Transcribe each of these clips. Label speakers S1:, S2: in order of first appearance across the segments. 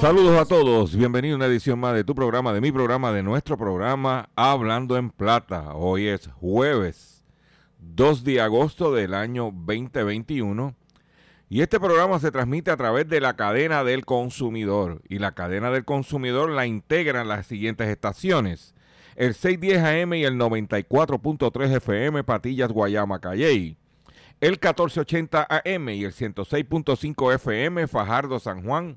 S1: Saludos a todos, bienvenido a una edición más de tu programa, de mi programa, de nuestro programa Hablando en Plata. Hoy es jueves 2 de agosto del año 2021 y este programa se transmite a través de la cadena del consumidor y la cadena del consumidor la integran las siguientes estaciones. El 610 AM y el 94.3 FM Patillas Guayama Calley. El 1480 AM y el 106.5 FM Fajardo San Juan.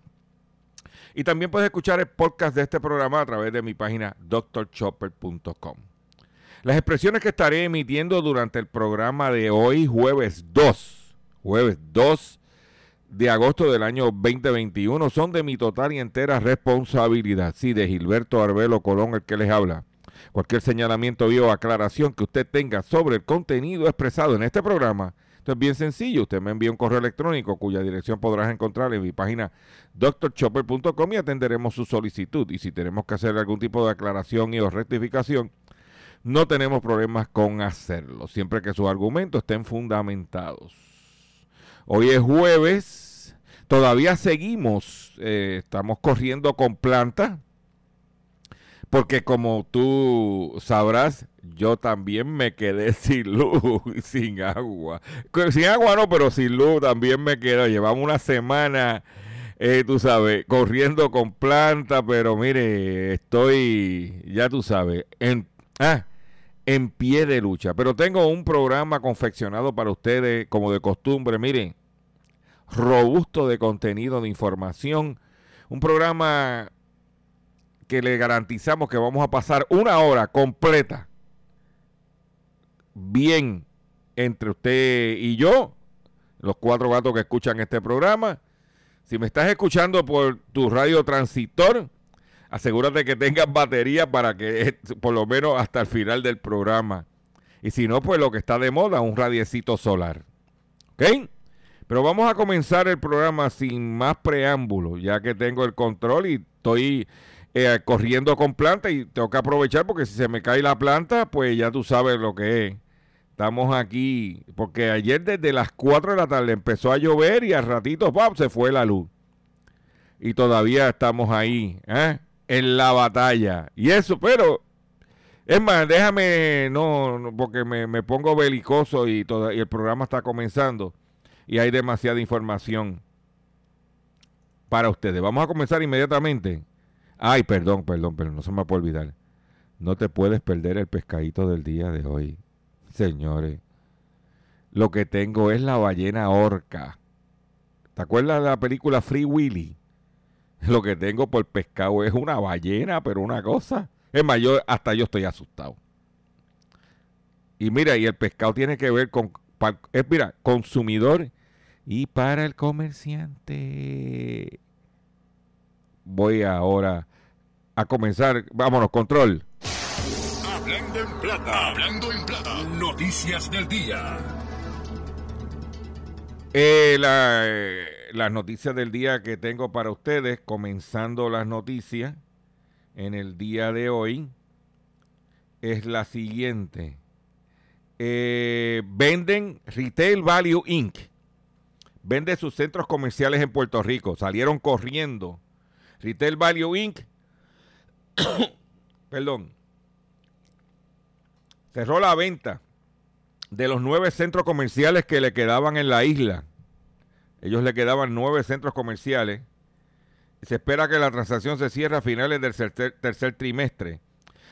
S1: Y también puedes escuchar el podcast de este programa a través de mi página drchopper.com. Las expresiones que estaré emitiendo durante el programa de hoy, jueves 2, jueves 2 de agosto del año 2021, son de mi total y entera responsabilidad. Sí, de Gilberto Arbelo Colón, el que les habla. Cualquier señalamiento o aclaración que usted tenga sobre el contenido expresado en este programa, esto es bien sencillo. Usted me envía un correo electrónico cuya dirección podrás encontrar en mi página drchopper.com y atenderemos su solicitud. Y si tenemos que hacer algún tipo de aclaración y o rectificación, no tenemos problemas con hacerlo, siempre que sus argumentos estén fundamentados. Hoy es jueves, todavía seguimos, eh, estamos corriendo con planta, porque como tú sabrás, yo también me quedé sin luz sin agua. Sin agua no, pero sin luz también me quedé. Llevamos una semana, eh, tú sabes, corriendo con planta, pero mire, estoy, ya tú sabes, en, ah, en pie de lucha. Pero tengo un programa confeccionado para ustedes, como de costumbre, miren, robusto de contenido, de información. Un programa que le garantizamos que vamos a pasar una hora completa bien entre usted y yo, los cuatro gatos que escuchan este programa. Si me estás escuchando por tu radio transitor, asegúrate que tengas batería para que por lo menos hasta el final del programa. Y si no, pues lo que está de moda, un radiecito solar. ¿Ok? Pero vamos a comenzar el programa sin más preámbulos, ya que tengo el control y estoy eh, corriendo con planta y tengo que aprovechar porque si se me cae la planta, pues ya tú sabes lo que es. Estamos aquí, porque ayer desde las 4 de la tarde empezó a llover y al ratito ¡pam! se fue la luz. Y todavía estamos ahí, ¿eh? en la batalla. Y eso, pero, es más, déjame, no, porque me, me pongo belicoso y, todo, y el programa está comenzando y hay demasiada información para ustedes. Vamos a comenzar inmediatamente. Ay, perdón, perdón, perdón, no se me puede olvidar. No te puedes perder el pescadito del día de hoy, señores. Lo que tengo es la ballena orca. ¿Te acuerdas de la película Free Willy? Lo que tengo por pescado es una ballena, pero una cosa. Es mayor, hasta yo estoy asustado. Y mira, y el pescado tiene que ver con, es, mira, consumidor y para el comerciante. Voy ahora a comenzar. Vámonos, control.
S2: Hablando en plata, hablando en plata. Noticias del día.
S1: Eh, eh, las noticias del día que tengo para ustedes, comenzando las noticias en el día de hoy, es la siguiente. Eh, venden Retail Value Inc. Vende sus centros comerciales en Puerto Rico. Salieron corriendo. Retail Value Inc. Perdón. Cerró la venta de los nueve centros comerciales que le quedaban en la isla. Ellos le quedaban nueve centros comerciales. Se espera que la transacción se cierre a finales del tercer, trimestre.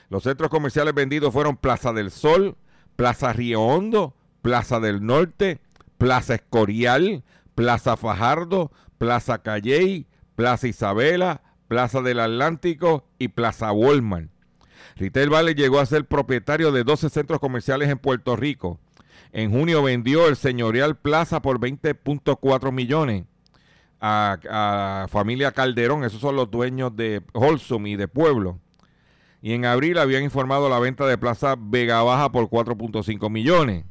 S1: Los centros comerciales vendidos fueron Plaza del Sol, Plaza Río Hondo, Plaza del Norte, Plaza Escorial, Plaza Fajardo, Plaza Calley, Plaza Isabela, Plaza del Atlántico y Plaza Walmart. Retail Valley llegó a ser propietario de 12 centros comerciales en Puerto Rico. En junio vendió el señorial Plaza por 20.4 millones a, a, familia Calderón, esos son los dueños de Holsum y de Pueblo y en abril habían informado la venta de Plaza Vega Baja por 4.5 millones.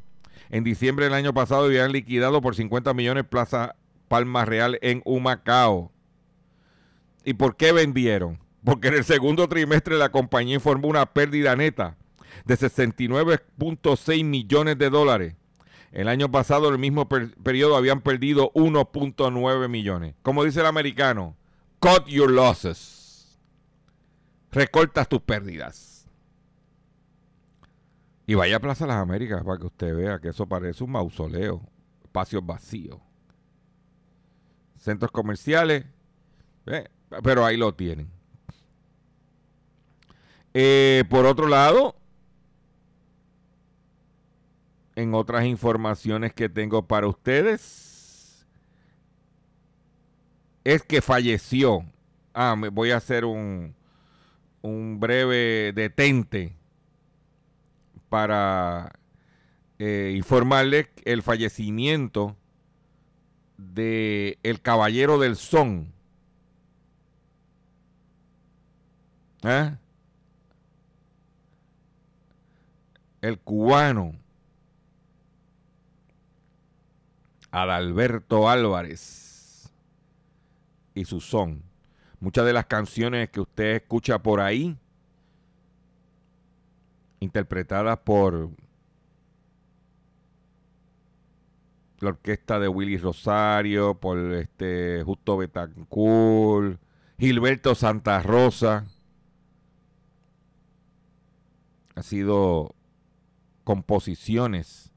S1: En diciembre del año pasado habían liquidado por 50 millones Plaza Palma Real en Humacao. ¿Y por qué vendieron? Porque en el segundo trimestre la compañía informó una pérdida neta de 69.6 millones de dólares. El año pasado, en el mismo periodo, habían perdido 1.9 millones. Como dice el americano, cut your losses recortas tus pérdidas. Y vaya a Plaza Las Américas para que usted vea que eso parece un mausoleo, espacios vacíos. Centros comerciales, eh, pero ahí lo tienen. Eh, por otro lado, en otras informaciones que tengo para ustedes, es que falleció. Ah, me voy a hacer un, un breve detente para eh, informarles el fallecimiento de el Caballero del Son. ¿Eh? El cubano Adalberto Álvarez y su son. Muchas de las canciones que usted escucha por ahí, interpretadas por la orquesta de Willy Rosario, por este Justo Betancourt, Gilberto Santa Rosa. Ha sido composiciones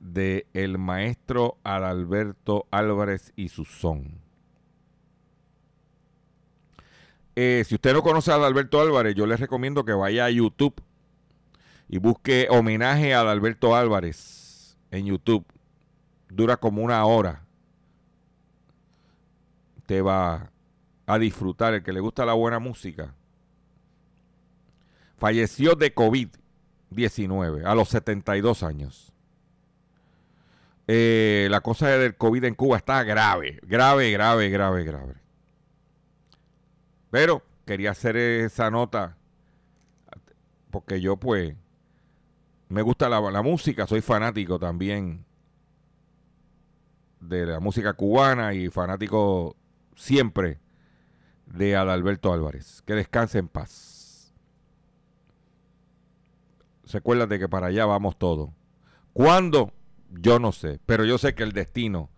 S1: de el maestro Adalberto Álvarez y su son. Eh, si usted no conoce a Alberto Álvarez, yo les recomiendo que vaya a YouTube y busque homenaje a Alberto Álvarez en YouTube. Dura como una hora. Te va a disfrutar, el que le gusta la buena música. Falleció de COVID-19 a los 72 años. Eh, la cosa del COVID en Cuba está grave, grave, grave, grave, grave. Pero quería hacer esa nota porque yo pues me gusta la, música, soy fanático también de la música cubana y fanático siempre de Adalberto Álvarez. Que descanse en paz. Recuérdate que para allá vamos todos. ¿Cuándo? Yo no sé, pero yo sé que el destino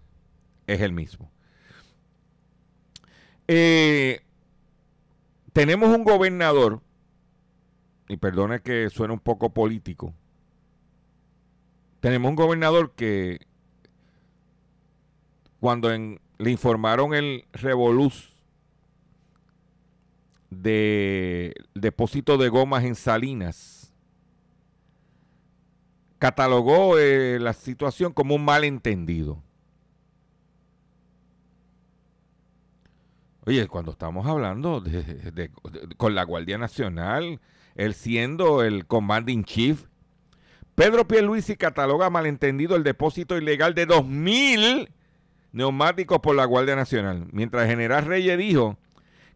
S1: es el mismo. Eh, tenemos un gobernador, y perdone que suene un poco político, tenemos un gobernador que cuando le informaron el revoluz de depósito de gomas en Salinas catalogó eh, la situación como un malentendido. Oye, cuando estamos hablando de, con la Guardia Nacional, él siendo el commanding chief, Pedro Pierluisi cataloga malentendido el depósito ilegal de 2.000 neumáticos por la Guardia Nacional, mientras general Reyes dijo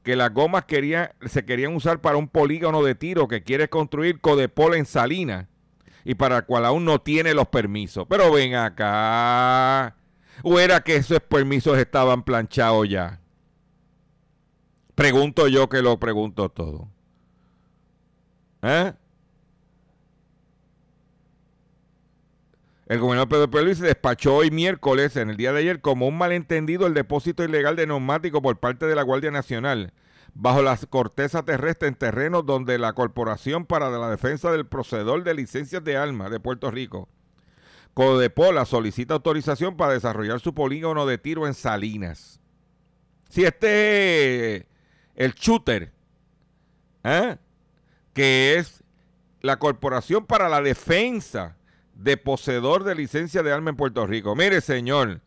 S1: que las gomas se querían usar para un polígono de tiro que quiere construir Codepol en Salinas y para el cual aún no tiene los permisos. Pero ven acá. ¿O era que esos permisos estaban planchados ya? Pregunto yo que lo pregunto todo. ¿Eh? El gobernador Pedro Pérez despachó hoy miércoles, en el día de ayer, como un malentendido el depósito ilegal de neumáticos por parte de la Guardia Nacional bajo las cortezas terrestres en terrenos donde la Corporación para la Defensa del Procedor de Licencias de Armas de Puerto Rico, Codepola, solicita autorización para desarrollar su polígono de tiro en Salinas. Si este el shooter, ¿eh? que es la Corporación para la Defensa de Poseedor de Licencia de Arma en Puerto Rico. Mire, señor,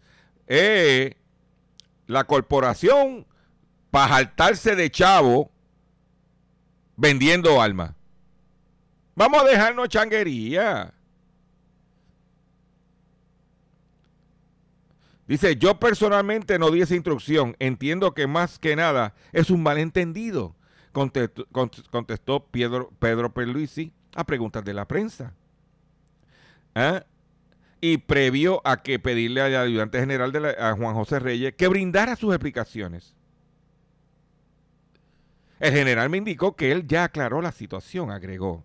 S1: eh, la corporación para jaltarse de chavo vendiendo armas. Vamos a dejarnos changuería. Dice, yo personalmente no di esa instrucción. Entiendo que más que nada es un malentendido, contestó, Pedro, Pedro Perluisi a preguntas de la prensa. ¿Ah? Y previo a que pedirle al ayudante general de a Juan José Reyes que brindara sus explicaciones. El general me indicó que él ya aclaró la situación, agregó.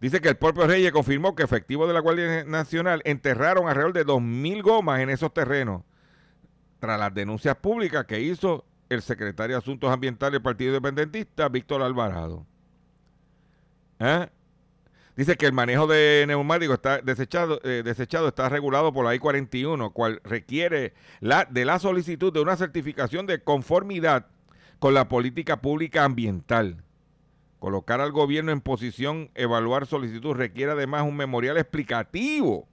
S1: Dice que el propio Reyes confirmó que efectivos de la Guardia Nacional enterraron alrededor de 2.000 gomas en esos terrenos, tras las denuncias públicas que hizo el secretario de Asuntos Ambientales del Partido Independentista, Víctor Alvarado. ¿Eh? Dice que el manejo de neumáticos está desechado, eh, desechado está regulado por la I-41, cual requiere la, de la solicitud de una certificación de conformidad con la política pública ambiental. Colocar al gobierno en posición, evaluar solicitud, requiere además un memorial explicativo.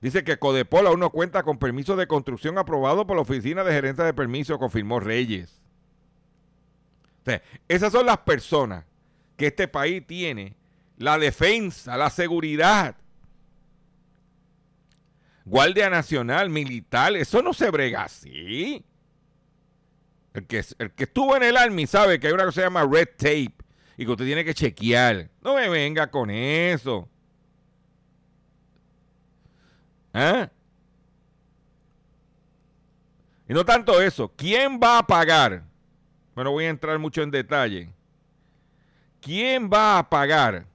S1: Dice que Codepol aún no cuenta con permiso de construcción aprobado por la Oficina de Gerencia de Permiso, confirmó Reyes. esas son las personas que este país tiene. La defensa, la seguridad. Guardia Nacional, militar, eso no se brega así. El que, el que estuvo en el Army sabe que hay una cosa que se llama red tape y que usted tiene que chequear. No me venga con eso. ¿Eh? Y no tanto eso. ¿Quién va a pagar? Bueno, voy a entrar mucho en detalle. ¿Quién va a pagar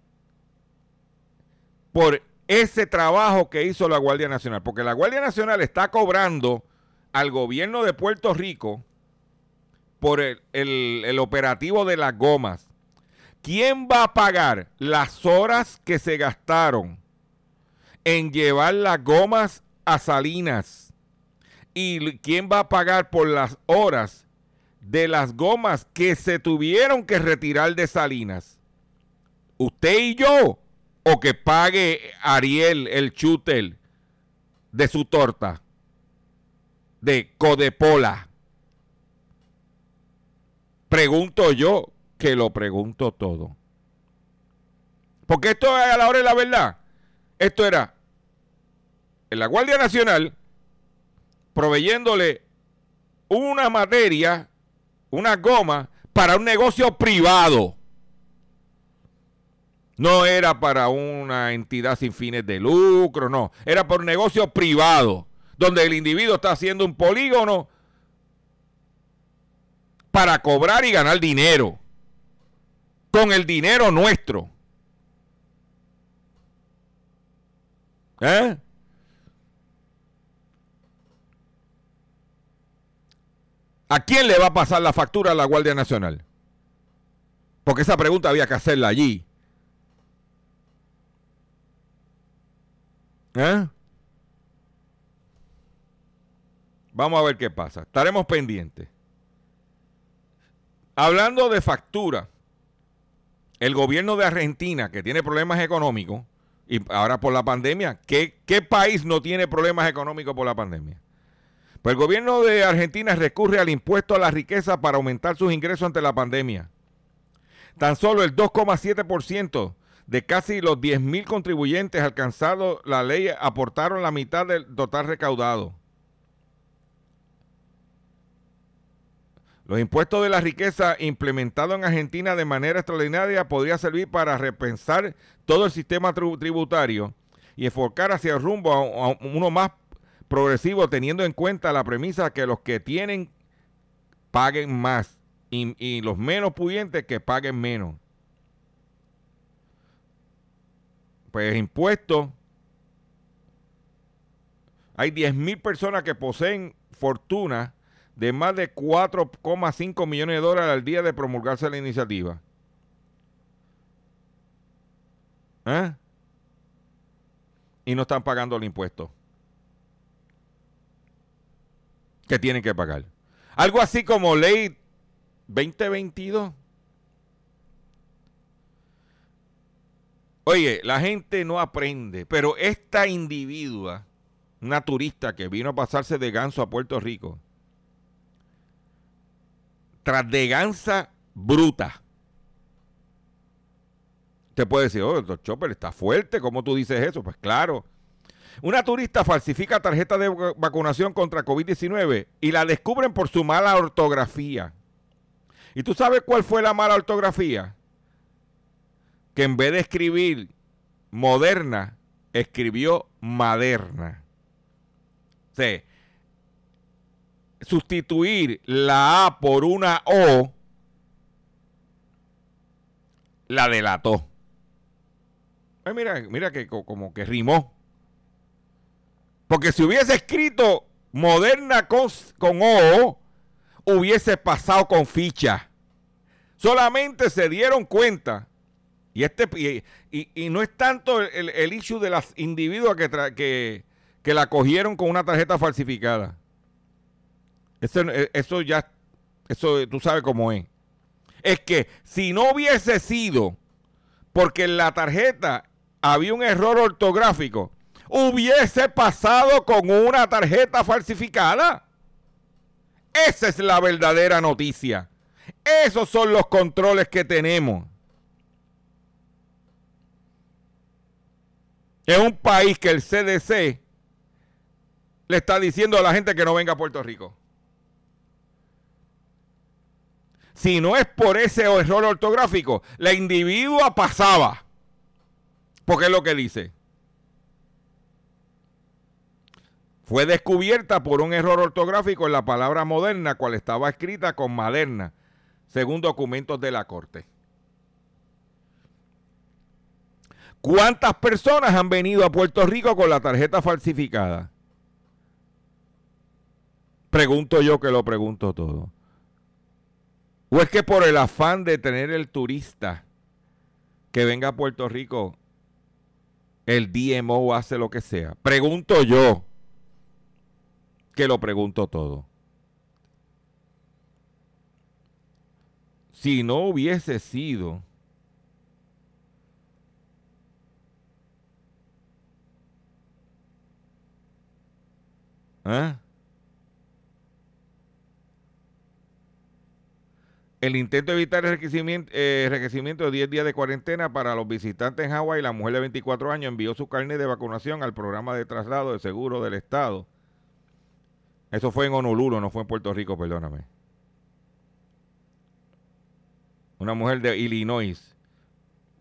S1: por ese trabajo que hizo la Guardia Nacional? Porque la Guardia Nacional está cobrando al gobierno de Puerto Rico por el, operativo de las gomas. ¿Quién va a pagar las horas que se gastaron en llevar las gomas a Salinas? ¿Y quién va a pagar por las horas de las gomas que se tuvieron que retirar de Salinas? ¿Usted y yo? ¿O que pague Ariel el chutel de su torta? De Codepola. Pregunto yo que lo pregunto todo. Porque esto es a la hora de la verdad. Esto era en la Guardia Nacional proveyéndole una materia, una goma, para un negocio privado. No era para una entidad sin fines de lucro, no. Era por un negocio privado, donde el individuo está haciendo un polígono para cobrar y ganar dinero. Con el dinero nuestro. ¿Eh? ¿A quién le va a pasar la factura a la Guardia Nacional? Porque esa pregunta había que hacerla allí. ¿Eh? Vamos a ver qué pasa. Estaremos pendientes. Hablando de factura, el gobierno de Argentina, que tiene problemas económicos, y ahora por la pandemia, ¿qué, qué país no tiene problemas económicos por la pandemia? Pues el gobierno de Argentina recurre al impuesto a la riqueza para aumentar sus ingresos ante la pandemia. Tan solo el 2,7% de casi los 10.000 contribuyentes alcanzados la ley aportaron la mitad del total recaudado. Los impuestos de la riqueza implementados en Argentina de manera extraordinaria podría servir para repensar todo el sistema tributario y enfocar hacia el rumbo a uno más progresivo teniendo en cuenta la premisa que los que tienen paguen más y, los menos pudientes que paguen menos. Pues impuestos. Hay 10 mil personas que poseen fortuna de más de 4,5 millones de dólares al día de promulgarse la iniciativa. ¿Eh? Y no están pagando el impuesto. Que tienen que pagar. Algo así como ley 2022. Oye, la gente no aprende, pero esta individua, una turista que vino a pasarse de ganso a Puerto Rico, tras de gansa bruta. Te puede decir, oh, doctor Chopper está fuerte, ¿cómo tú dices eso? Pues claro. Una turista falsifica tarjeta de vacunación contra COVID-19 y la descubren por su mala ortografía. ¿Y tú sabes cuál fue la mala ortografía? Que en vez de escribir moderna, escribió maderna. O sea, sustituir la A por una O, la delató. mira, mira que como que rimó. Porque si hubiese escrito moderna con, O, hubiese pasado con ficha. Solamente se dieron cuenta. Y, este, y, no es tanto el, el, issue de las individuos que, que, que la cogieron con una tarjeta falsificada. Eso, eh, eso ya, eso tú sabes cómo es. Es que si no hubiese sido porque en la tarjeta había un error ortográfico, hubiese pasado con una tarjeta falsificada. Esa es la verdadera noticia. Esos son los controles que tenemos. En un país que el CDC le está diciendo a la gente que no venga a Puerto Rico. Si no es por ese error ortográfico, la individua pasaba. Porque es lo que dice. Fue descubierta por un error ortográfico en la palabra moderna, cual estaba escrita con maderna, según documentos de la Corte. ¿Cuántas personas han venido a Puerto Rico con la tarjeta falsificada? Pregunto yo que lo pregunto todo. ¿O es que por el afán de tener el turista que venga a Puerto Rico, el DMO hace lo que sea? Pregunto yo, que lo pregunto todo. Si no hubiese sido ¿eh? El intento de evitar el enriquecimiento, eh, de 10 días de cuarentena para los visitantes en Hawái, la mujer de 24 años envió su carnet de vacunación al programa de traslado de seguro del Estado. Eso fue en Honolulu, no fue en Puerto Rico, perdóname. Una mujer de Illinois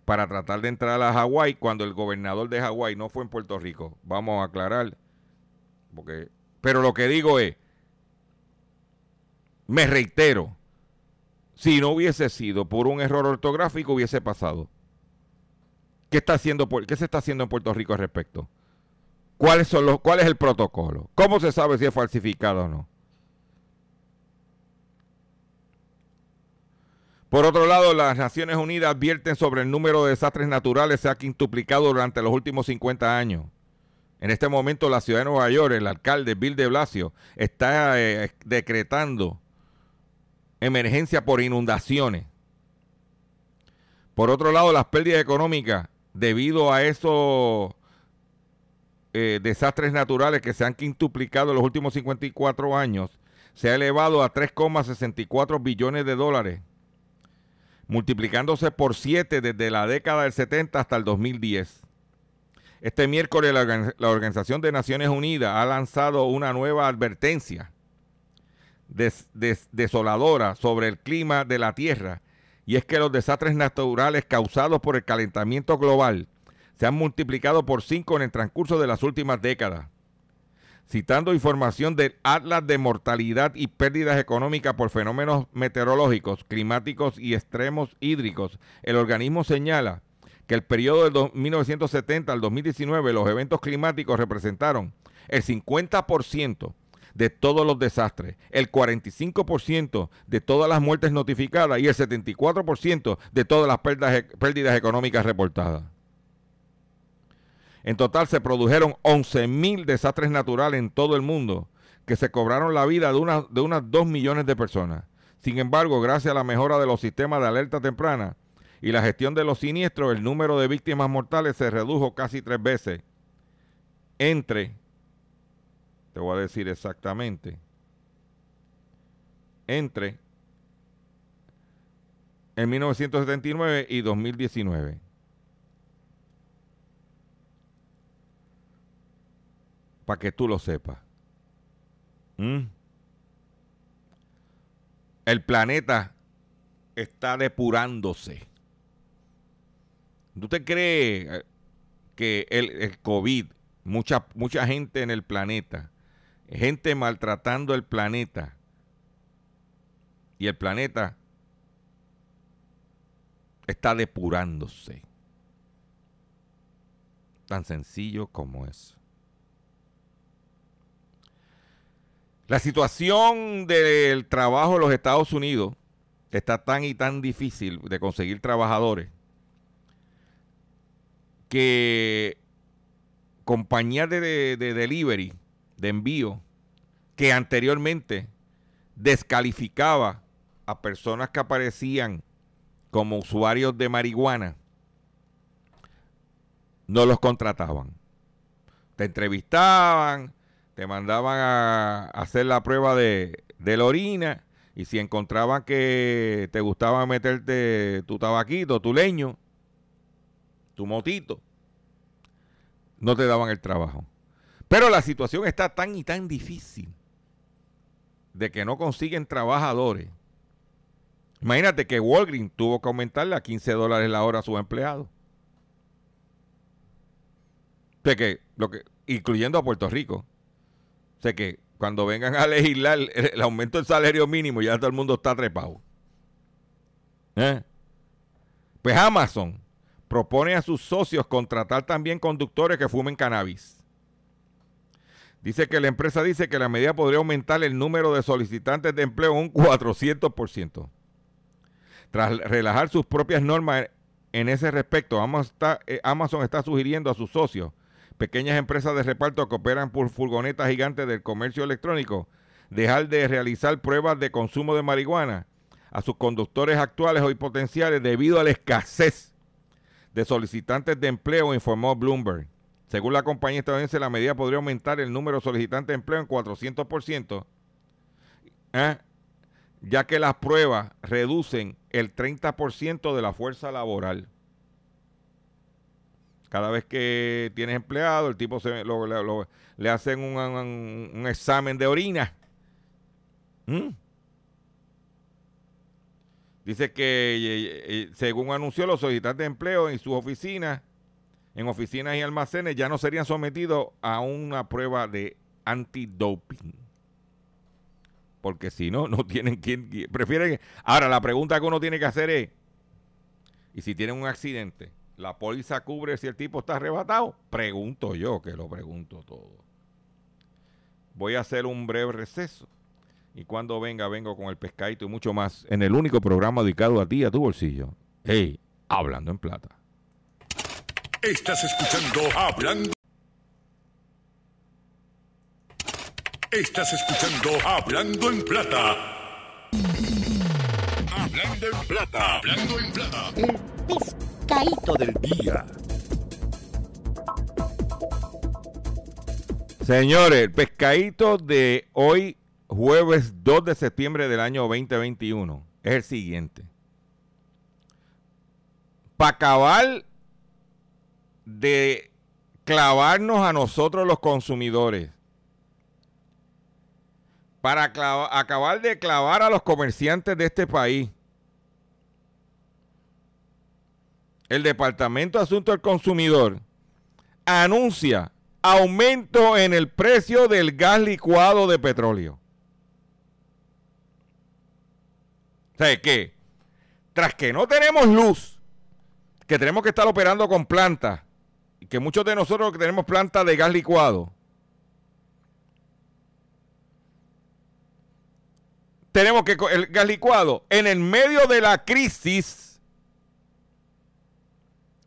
S1: para tratar de entrar a Hawái cuando el gobernador de Hawái no fue en Puerto Rico. Vamos a aclarar. Porque, pero lo que digo es, me reitero, si no hubiese sido por un error ortográfico, hubiese pasado. ¿Qué, está haciendo, ¿Qué se está haciendo en Puerto Rico al respecto? ¿Cuáles son los, ¿Cuál es el protocolo? ¿Cómo se sabe si es falsificado o no? Por otro lado, las Naciones Unidas advierten sobre el número de desastres naturales se ha quintuplicado durante los últimos 50 años. En este momento, la ciudad de Nueva York, el alcalde Bill de Blasio, está eh, decretando emergencia por inundaciones. Por otro lado, las pérdidas económicas debido a esos eh, desastres naturales que se han quintuplicado en los últimos 54 años, se ha elevado a 3,64 billones de dólares, multiplicándose por 7 desde la década del 70 hasta el 2010. Este miércoles la, Organización de Naciones Unidas ha lanzado una nueva advertencia desoladora sobre el clima de la Tierra y es que los desastres naturales causados por el calentamiento global se han multiplicado por 5 en el transcurso de las últimas décadas. Citando información del Atlas de Mortalidad y Pérdidas Económicas por Fenómenos Meteorológicos, Climáticos y Extremos Hídricos, el organismo señala que el periodo de 1970 al 2019 los eventos climáticos representaron el 50% de todos los desastres, el 45% de todas las muertes notificadas y el 74% de todas las pérdidas, pérdidas económicas reportadas. En total se produjeron 11.000 desastres naturales en todo el mundo que se cobraron la vida de, de unas 2 millones de personas. Sin embargo, gracias a la mejora de los sistemas de alerta temprana, y la gestión de los siniestros, el número de víctimas mortales se redujo casi tres veces entre, te voy a decir exactamente, entre en 1979 y 2019. Para que tú lo sepas. ¿Mm? El planeta está depurándose. ¿Tú te crees eh, que el, COVID, mucha, mucha gente en el planeta, gente maltratando el planeta, y el planeta está depurándose? Tan sencillo como eso. La situación del trabajo en los Estados Unidos está tan y tan difícil de conseguir trabajadores que compañías de, delivery, de envío, que anteriormente descalificaba a personas que aparecían como usuarios de marihuana, no los contrataban. Te entrevistaban, te mandaban a hacer la prueba de, de la orina y si encontraban que te gustaba meterte tu tabaquito, tu leño, tu motito, no te daban el trabajo. Pero la situación está tan y tan difícil de que no consiguen trabajadores. Imagínate que Walgreens tuvo que aumentarle a 15 dólares la hora a sus empleados. sé que, lo que, incluyendo a Puerto Rico. Sé que cuando vengan a legislar el, aumento del salario mínimo, ya todo el mundo está trepado. ¿Eh? Pues Amazon propone a sus socios contratar también conductores que fumen cannabis. Dice que la empresa dice que la medida podría aumentar el número de solicitantes de empleo un 400%. Tras relajar sus propias normas en ese respecto, eh, Amazon está, sugiriendo a sus socios, pequeñas empresas de reparto que operan por furgonetas gigantes del comercio electrónico, dejar de realizar pruebas de consumo de marihuana a sus conductores actuales o potenciales debido a la escasez de solicitantes de empleo, informó Bloomberg. Según la compañía estadounidense, la medida podría aumentar el número de solicitantes de empleo en 400%, ¿eh? ya que las pruebas reducen el 30% de la fuerza laboral. Cada vez que tienes empleado, el tipo le hacen un, examen de orina. ¿Mm? Dice que, eh, eh, según anunció, los solicitantes de empleo en sus oficinas, en oficinas y almacenes, ya no serían sometidos a una prueba de antidoping. Porque si no, no tienen quien. Prefieren. Ahora, la pregunta que uno tiene que hacer es: ¿y si tienen un accidente? ¿La póliza cubre si el tipo está arrebatado? Pregunto yo, que lo pregunto todo. Voy a hacer un breve receso y cuando venga, vengo con el pescadito y mucho más en el único programa dedicado a ti, a tu bolsillo. Hey, hablando en plata.
S2: Estás escuchando Hablando. Estás escuchando Hablando en plata. Hablando en plata. Hablando en plata.
S3: El pescadito del día.
S1: Señores, el pescadito de hoy, jueves 2 de septiembre del año 2021, es el siguiente. Para acabar de clavarnos a nosotros los consumidores, para acabar de clavar a los comerciantes de este país, el Departamento de Asuntos del Consumidor anuncia aumento en el precio del gas licuado de petróleo. Sea, que tras que no tenemos luz, que tenemos que estar operando con plantas, que muchos de nosotros que tenemos plantas de gas licuado, tenemos que el gas licuado en el medio de la crisis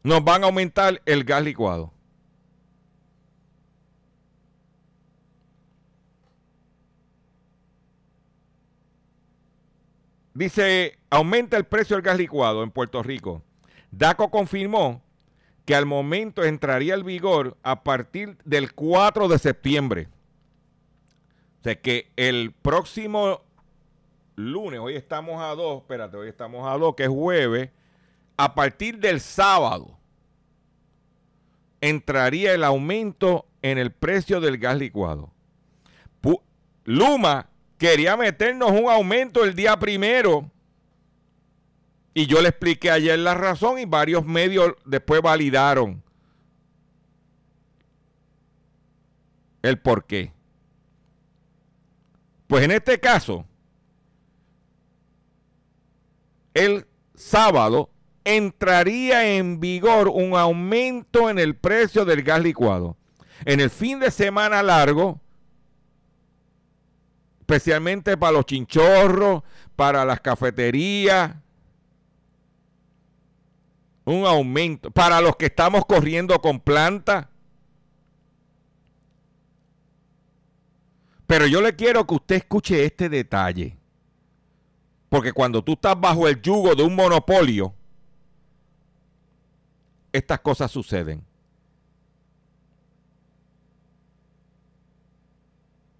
S1: nos van a aumentar el gas licuado. Dice, aumenta el precio del gas licuado en Puerto Rico. DACO confirmó que al momento entraría en vigor a partir del 4 de septiembre. O sea que el próximo lunes, hoy estamos a 2, espérate, hoy estamos a 2, que es jueves, a partir del sábado entraría el aumento en el precio del gas licuado. Luma quería meternos un aumento el día primero. Y yo le expliqué ayer la razón y varios medios después validaron el por qué. Pues en este caso, el sábado entraría en vigor un aumento en el precio del gas licuado. En el fin de semana largo, especialmente para los chinchorros, para las cafeterías. Un aumento. Para los que estamos corriendo con planta. Pero yo le quiero que usted escuche este detalle. Porque cuando tú estás bajo el yugo de un monopolio, estas cosas suceden.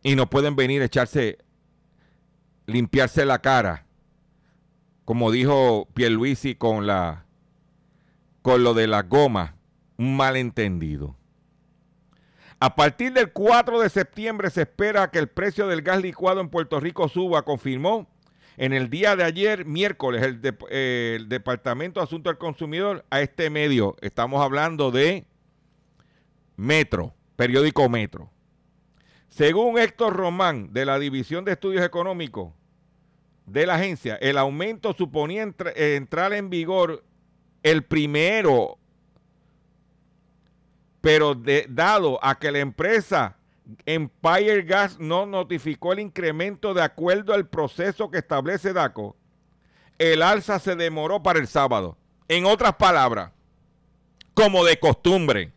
S1: y no pueden venir a echarse, limpiarse la cara, como dijo Pierluisi con la con lo de la goma, un malentendido. A partir del 4 de septiembre se espera que el precio del gas licuado en Puerto Rico suba, confirmó en el día de ayer, miércoles, el, el Departamento de Asuntos del Consumidor a este medio. Estamos hablando de Metro, periódico Metro. Según Héctor Román, de la División de Estudios Económicos de la agencia, el aumento suponía entrar en vigor el primero, pero dado a que la empresa Empire Gas no notificó el incremento de acuerdo al proceso que establece DACO, el alza se demoró para el sábado. En otras palabras, como de costumbre,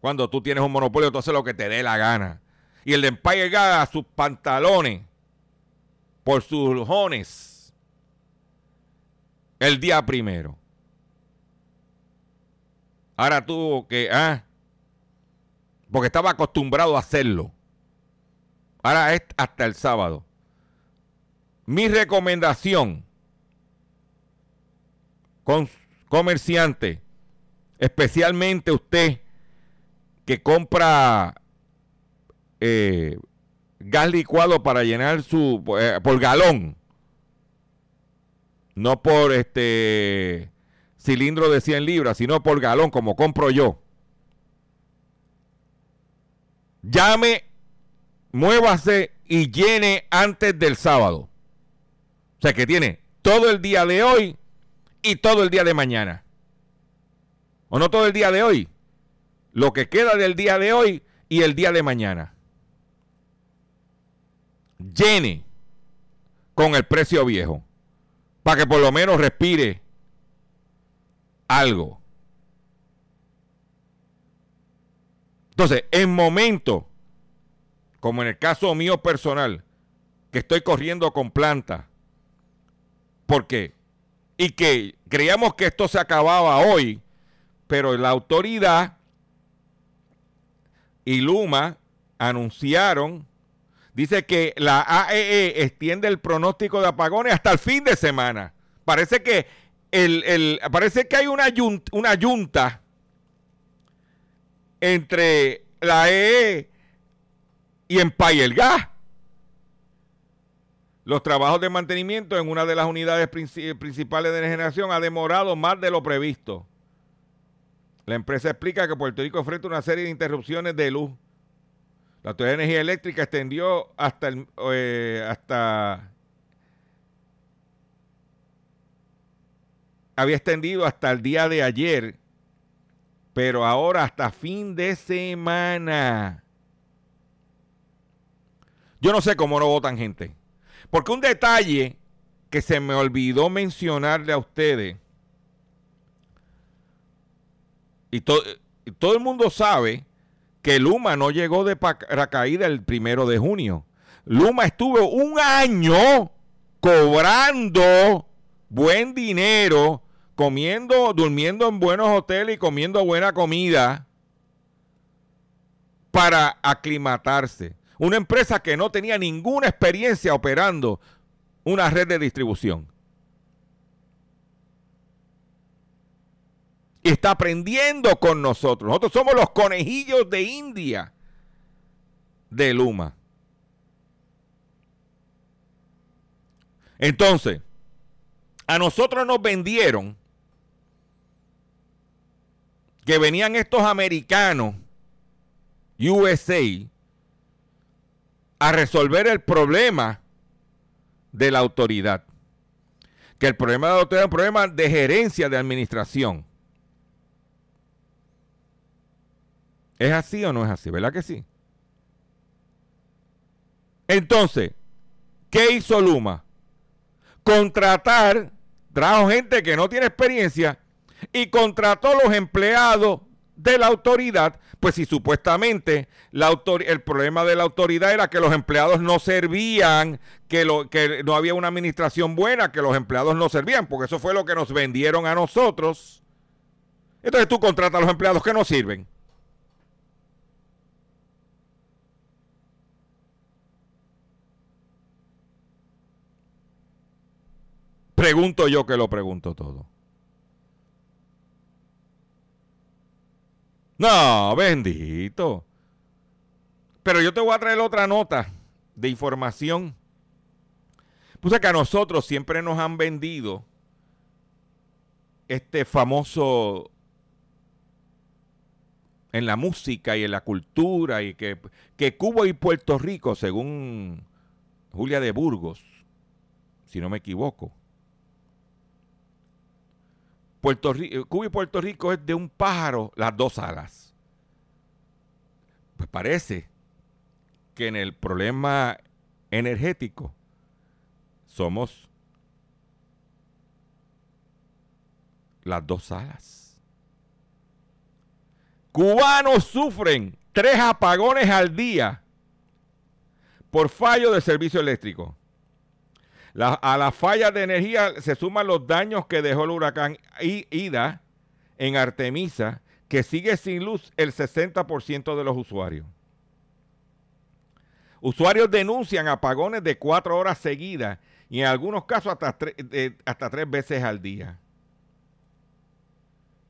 S1: cuando tú tienes un monopolio, tú haces lo que te dé la gana y el de Empire Gas sus pantalones por sus jones el día primero. Ahora tuvo que, ah, porque estaba acostumbrado a hacerlo. Ahora es hasta el sábado. Mi recomendación, con comerciante, especialmente usted que compra eh, gas licuado para llenar su eh, por galón no por este cilindro de 100 libras sino por galón como compro yo. Llame muévase y llene antes del sábado. O sea que tiene todo el día de hoy y todo el día de mañana. O no todo el día de hoy lo que queda del día de hoy y el día de mañana. Llene con el precio viejo. Para que por lo menos respire algo. Entonces, en momentos, como en el caso mío personal, que estoy corriendo con planta, porque y que creíamos que esto se acababa hoy, pero la autoridad y Luma anunciaron, dice que la AEE e extiende el pronóstico de apagones hasta el fin de semana. Parece que el, parece que hay una yunta, una yunta entre la AEE e y Empire el Gas. Los trabajos de mantenimiento en una de las unidades principales de generación ha demorado más de lo previsto. La empresa explica que Puerto Rico enfrenta una serie de interrupciones de luz. La Autoridad de Energía Eléctrica extendió hasta el, eh, hasta había extendido hasta el día de ayer, pero ahora hasta fin de semana. Yo no sé cómo no votan gente. Porque un detalle que se me olvidó mencionarle a ustedes, y, todo el mundo sabe que Luma no llegó de paracaídas el primero de junio. Luma estuvo un año cobrando buen dinero, comiendo, durmiendo en buenos hoteles y comiendo buena comida para aclimatarse. Una empresa que no tenía ninguna experiencia operando una red de distribución. Y está aprendiendo con nosotros. Nosotros somos los conejillos de India de Luma. Entonces, a nosotros nos vendieron que venían estos americanos, USA, a resolver el problema de la autoridad. Que el problema de la autoridad es un problema de gerencia de administración. ¿Es así o no es así? ¿Verdad que sí? Entonces, ¿qué hizo Luma? Contratar, trajo gente que no tiene experiencia y contrató los empleados de la autoridad, pues si supuestamente la el problema de la autoridad era que los empleados no servían, que, lo, que no había una administración buena, que los empleados no servían, porque eso fue lo que nos vendieron a nosotros. Entonces tú contratas a los empleados que no sirven. Pregunto yo que lo pregunto todo. No, bendito. Pero yo te voy a traer otra nota de información. Puse que a nosotros siempre nos han vendido este famoso en la música y en la cultura y que, que Cuba y Puerto Rico, según Julia de Burgos, si no me equivoco, Puerto Rico, Cuba y Puerto Rico es de un pájaro las dos alas. Pues parece que en el problema energético somos las dos alas. Cubanos sufren tres apagones al día por fallo de servicio eléctrico a la falla de energía se suman los daños que dejó el huracán Ida en Artemisa, que sigue sin luz el 60% de los usuarios. Usuarios denuncian apagones de cuatro horas seguidas y en algunos casos hasta, hasta tres veces al día.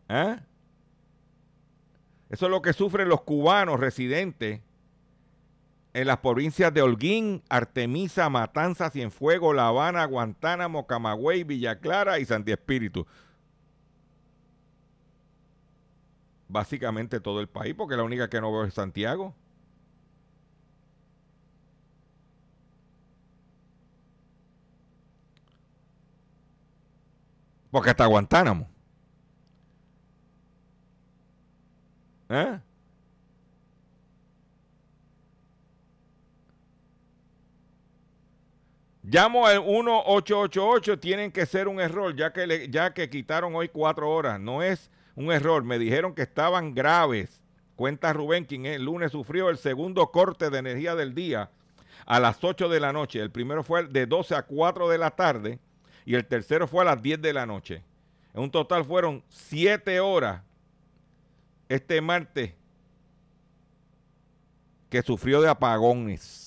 S1: ¿Ah? Eso es lo que sufren los cubanos residentes en las provincias de Holguín, Artemisa, Matanzas, Cienfuegos, La Habana, Guantánamo, Camagüey, Villa Clara y Santi Espíritu. Básicamente todo el país, porque la única que no veo es Santiago. Porque hasta Guantánamo. ¿Eh? Llamo al 1888, tienen que ser un error, ya que, ya que quitaron hoy cuatro horas. No es un error, me dijeron que estaban graves. Cuenta Rubén, quien el lunes sufrió el segundo corte de energía del día a las 8 de la noche. El primero fue de 12 a 4 de la tarde y el tercero fue a las 10 de la noche. En un total fueron 7 horas este martes que sufrió de apagones.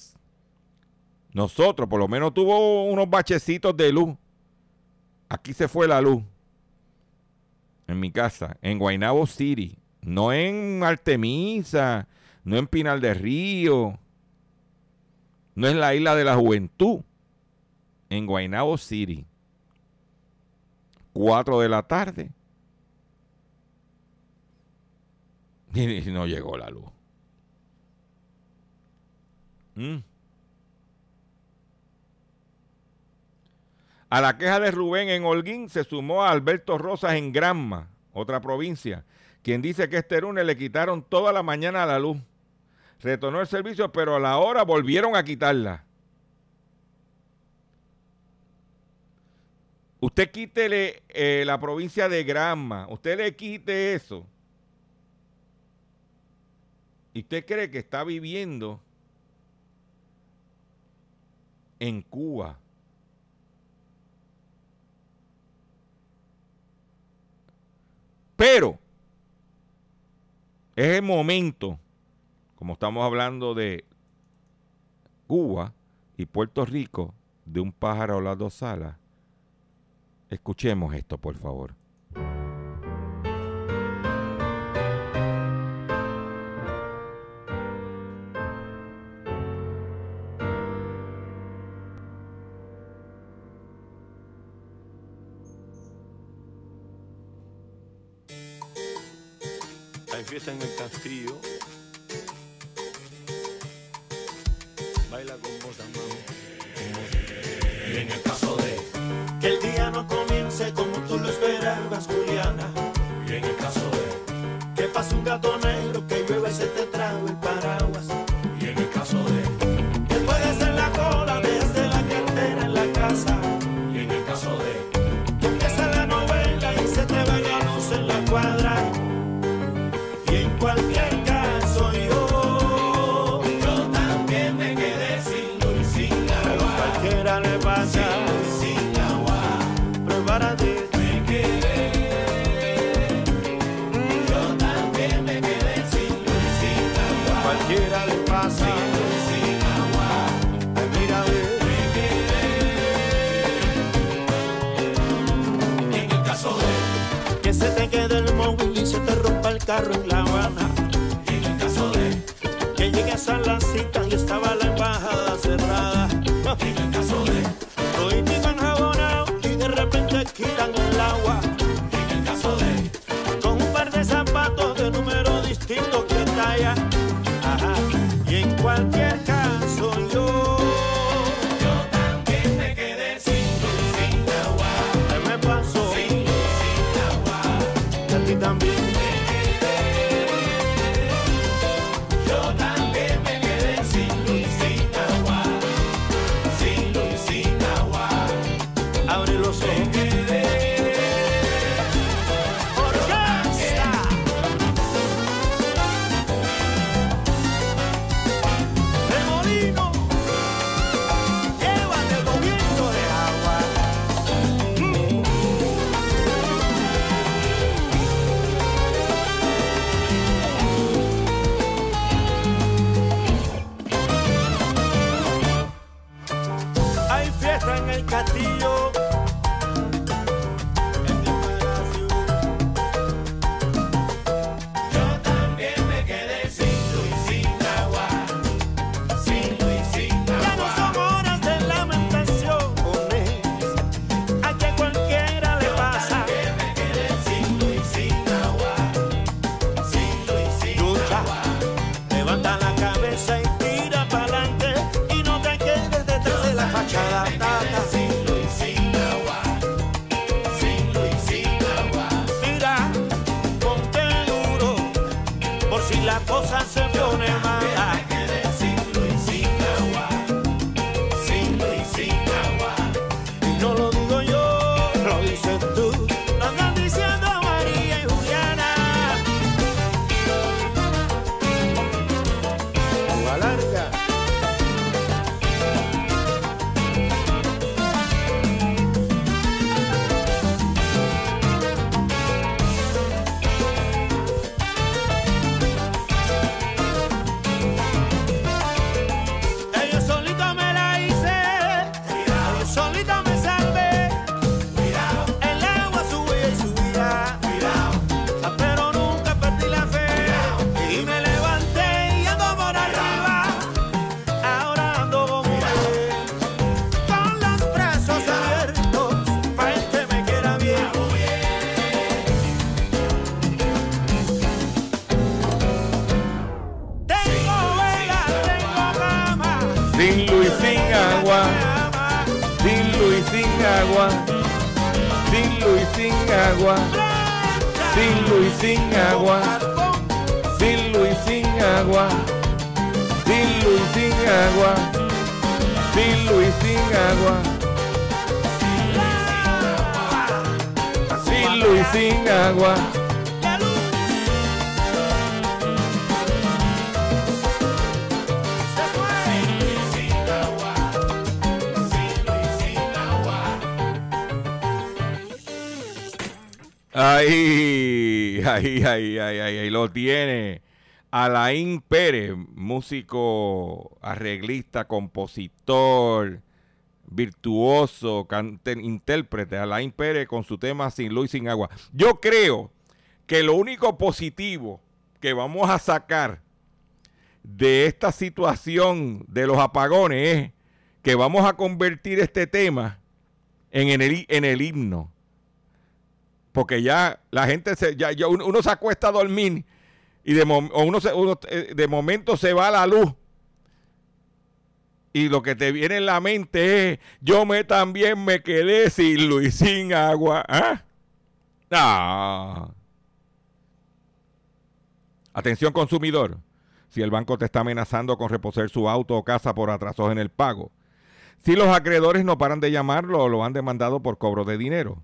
S1: Nosotros, por lo menos, tuvo unos bachecitos de luz. Aquí se fue la luz. En mi casa, en Guaynabo City. No en Artemisa, no en Pinal de Río, no en la isla de la juventud. En Guaynabo City. 4 de la tarde. Y no llegó la luz. Mm. A la queja de Rubén en Holguín se sumó a Alberto Rosas en Granma, otra provincia, quien dice que este lunes le quitaron toda la mañana la luz. Retornó el servicio, pero a la hora volvieron a quitarla. Usted quítele eh, la provincia de Granma, usted le quite eso. ¿Y usted cree que está viviendo en Cuba? Pero es el momento, como estamos hablando de Cuba y Puerto Rico, de un pájaro a las dos alas. Escuchemos esto, por favor.
S4: En el castillo. Baila con vos, Y en el caso de que el día no comience como tú lo esperabas, carro en La Habana. Sin luz y sin
S1: agua, sin luz sin agua, sin luz sin agua, sin luz sin agua, sin luz sin agua. Ahí, ahí, ahí, ahí, lo tiene. Alain Pérez, músico, arreglista, compositor, virtuoso, intérprete. Alain Pérez con su tema Sin Luz y Sin Agua. Yo creo que lo único positivo que vamos a sacar de esta situación de los apagones es que vamos a convertir este tema en el himno porque ya la gente se, ya, uno, se acuesta a dormir y de, o uno se- uno, eh, de momento se va la luz. Y lo que te viene en la mente es yo me también me quedé sin luz y sin agua ¿ah? Atención consumidor. Si el banco te está amenazando con reposer su auto o casa por atrasos en el pago si los acreedores no paran de llamarlo o lo han demandado por cobro de dinero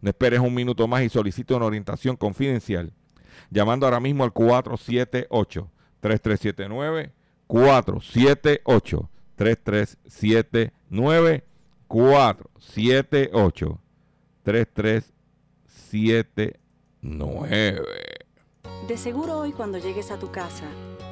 S1: No esperes un minuto más y solicite una orientación confidencial llamando ahora mismo al 478-3379, 478-3379, 478-3379.
S5: De seguro hoy cuando llegues a tu casa,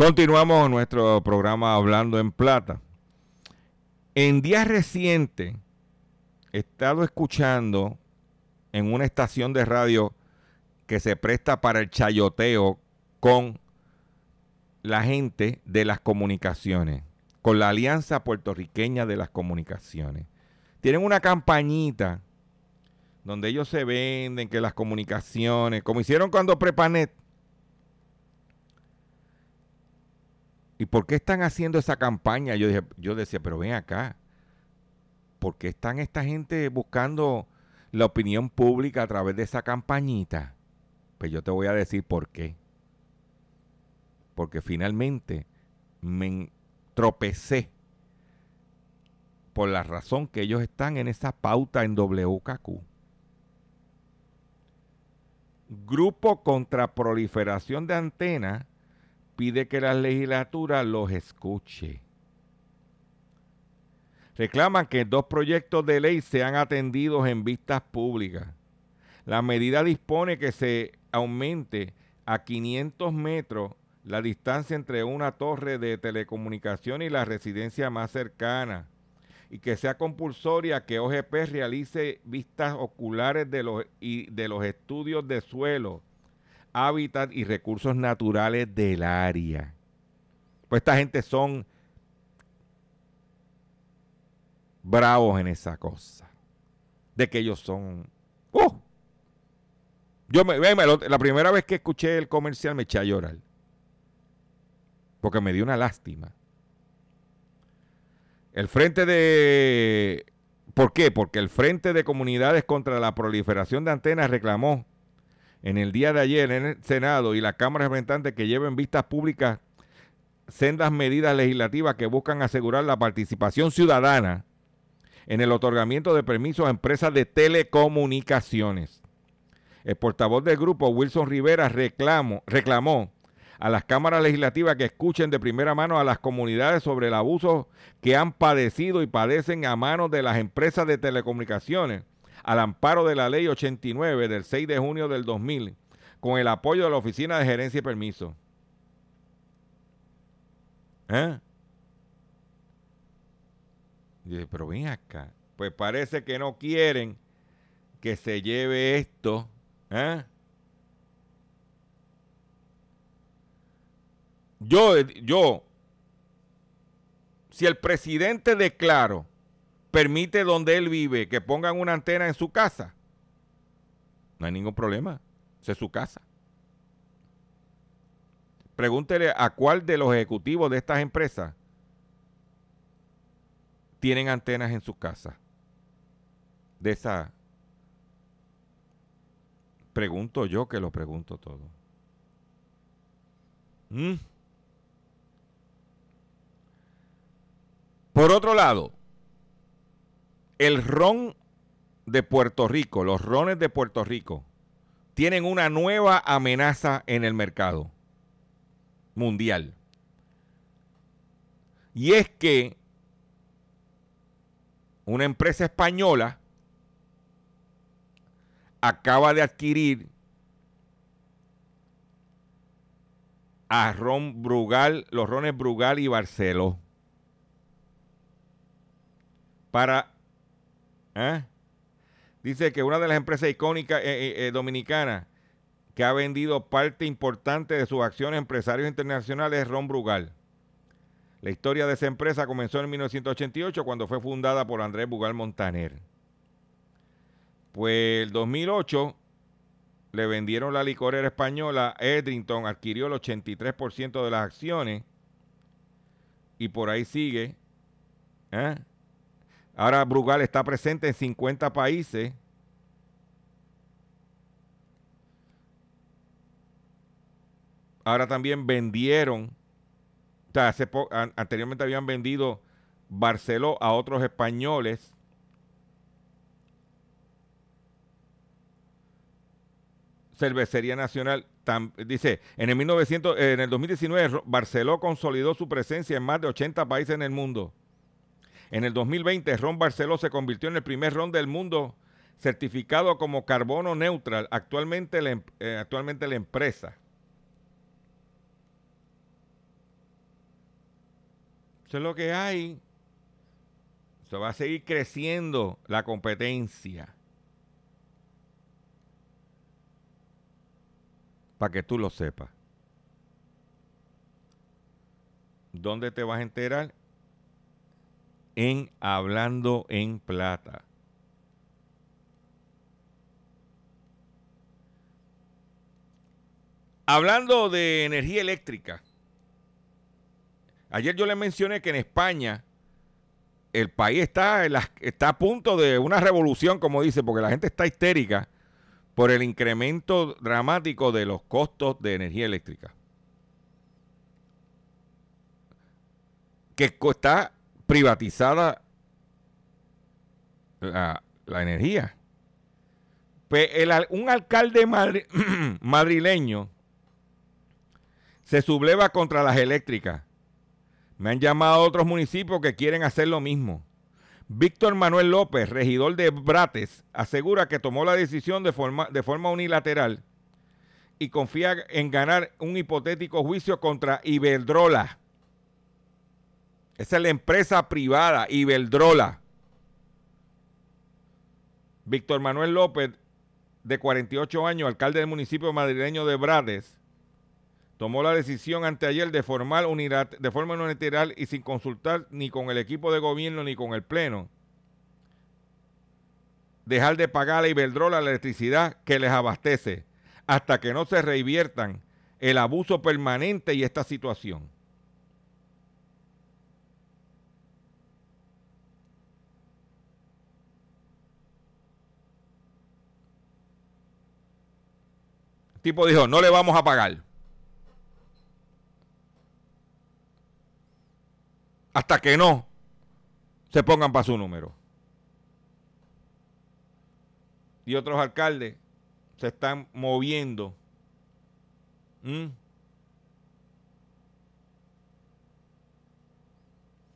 S1: Continuamos nuestro programa Hablando en Plata. En días recientes he estado escuchando en una estación de radio que se presta para el chayoteo con la gente de las comunicaciones, con la Alianza Puertorriqueña de las Comunicaciones. Tienen una campañita donde ellos se venden que las comunicaciones, como hicieron cuando Prepanet, ¿Y por qué están haciendo esa campaña? Yo, dije, yo decía, pero ven acá. ¿Por qué están esta gente buscando la opinión pública a través de esa campañita? Pues yo te voy a decir por qué. Porque finalmente me tropecé por la razón que ellos están en esa pauta en WKQ. Grupo contra proliferación de antenas pide que la legislatura los escuche. Reclaman que dos proyectos de ley sean atendidos en vistas públicas. La medida dispone que se aumente a 500 metros la distancia entre una torre de telecomunicación y la residencia más cercana y que sea compulsoria que OGP realice vistas oculares de los, y de los estudios de suelo, hábitat y recursos naturales del área. Pues esta gente son bravos en esa cosa. De que ellos son... ¡Uh! Yo me, la primera vez que escuché el comercial me eché a llorar. Porque me dio una lástima. El frente de... ¿Por qué? Porque el Frente de Comunidades contra la Proliferación de Antenas reclamó en el día de ayer en el Senado y la Cámara de Representantes que lleven vistas públicas sendas medidas legislativas que buscan asegurar la participación ciudadana en el otorgamiento de permisos a empresas de telecomunicaciones. El portavoz del grupo, Wilson Rivera, reclamó a las cámaras legislativas que escuchen de primera mano a las comunidades sobre el abuso que han padecido y padecen a manos de las empresas de telecomunicaciones al amparo de la ley 89 del 6 de junio del 2000 con el apoyo de la Oficina de Gerencia y Permiso. ¿Eh? pero ven acá. Pues parece que no quieren que se lleve esto. ¿eh? Yo, yo, si el presidente de Claro permite donde él vive que pongan una antena en su casa, no hay ningún problema. Esa es su casa. Pregúntele a cuál de los ejecutivos de estas empresas tienen antenas en su casa. De esa. Pregunto yo que lo pregunto todo. ¿Mm? Por otro lado, el ron de Puerto Rico, los rones de Puerto Rico, tienen una nueva amenaza en el mercado mundial. Y es que una empresa española acaba de adquirir a Ron Brugal, los rones Brugal y Barceló. Para. ¿Eh? Dice que una de las empresas icónicas eh, eh, dominicanas que ha vendido parte importante de sus acciones empresarios internacionales es Ron Brugal. La historia de esa empresa comenzó en 1988 cuando fue fundada por Andrés Bugal Montaner. Pues el 2008 le vendieron la licorera española, Edrington adquirió el 83% de las acciones y por ahí sigue. ¿eh? Ahora Brugal está presente en 50 países. Ahora también vendieron anteriormente habían vendido Barceló a otros españoles. Cervecería Nacional dice, en el 1900 en el 2019 Barceló consolidó su presencia en más de 80 países en el mundo. En el 2020 Ron Barceló se convirtió en el primer ron del mundo certificado como carbono neutral. Actualmente em, eh, actualmente la empresa Eso es lo que hay. Se va a seguir creciendo la competencia. Para que tú lo sepas. ¿Dónde te vas a enterar? En Hablando en Plata. Hablando de energía eléctrica. Ayer yo le mencioné que en España el país está, está a punto de una revolución, como dice, porque la gente está histérica por el incremento dramático de los costos de energía eléctrica. Que está privatizada la, energía. Pues un alcalde madrileño se subleva contra las eléctricas me han llamado otros municipios que quieren hacer lo mismo. Víctor Manuel López, regidor de Brates, asegura que tomó la decisión de forma, de forma unilateral y confía en ganar un hipotético juicio contra Iberdrola. Esa es la empresa privada, Iberdrola. Víctor Manuel López, de 48 años, alcalde del municipio madrileño de Brates, tomó la decisión anteayer de, formar de forma unilateral y sin consultar ni con el equipo de gobierno ni con el Pleno, dejar de pagar a la Iberdrola la electricidad que les abastece hasta que no se reviertan el abuso permanente y esta situación. El tipo dijo, no le vamos a pagar. hasta que no se pongan para su número. Y otros alcaldes se están moviendo.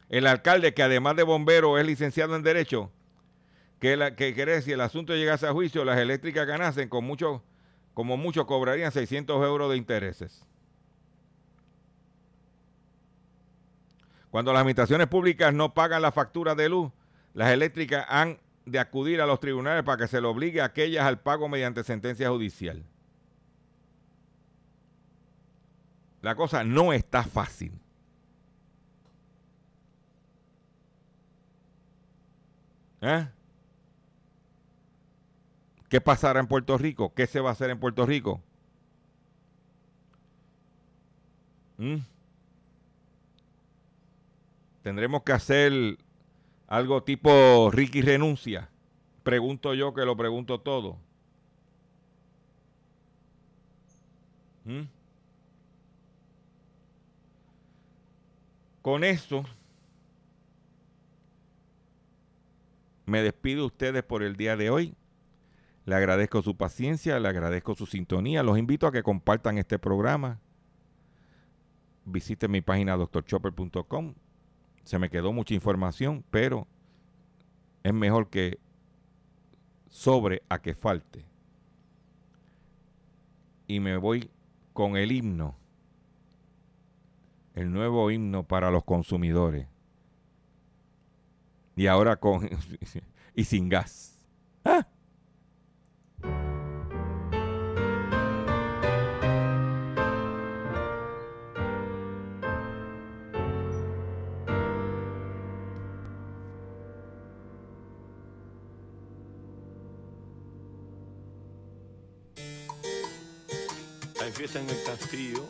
S1: El alcalde, que además de bombero es licenciado en Derecho, que, la, que quiere decir, el asunto llegase a juicio, las eléctricas ganasen con mucho, como mucho cobrarían 600 euros de intereses. Cuando las administraciones públicas no pagan la factura de luz, las eléctricas han de acudir a los tribunales para que se le obligue a aquellas al pago mediante sentencia judicial. La cosa no está fácil. ¿Eh? ¿Qué pasará en Puerto Rico? ¿Qué se va a hacer en Puerto Rico? ¿Mm? Tendremos que hacer algo tipo Ricky renuncia. Pregunto yo que lo pregunto todo. ¿Mm? Con esto me despido de ustedes por el día de hoy. Le agradezco su paciencia, le agradezco su sintonía. Los invito a que compartan este programa. Visiten mi página doctorchopper.com se me quedó mucha información, pero es mejor que sobre a que falte. Y me voy con el himno, el nuevo himno para los consumidores. Y ahora con y sin gas. ¡Ah!
S4: En el castillo.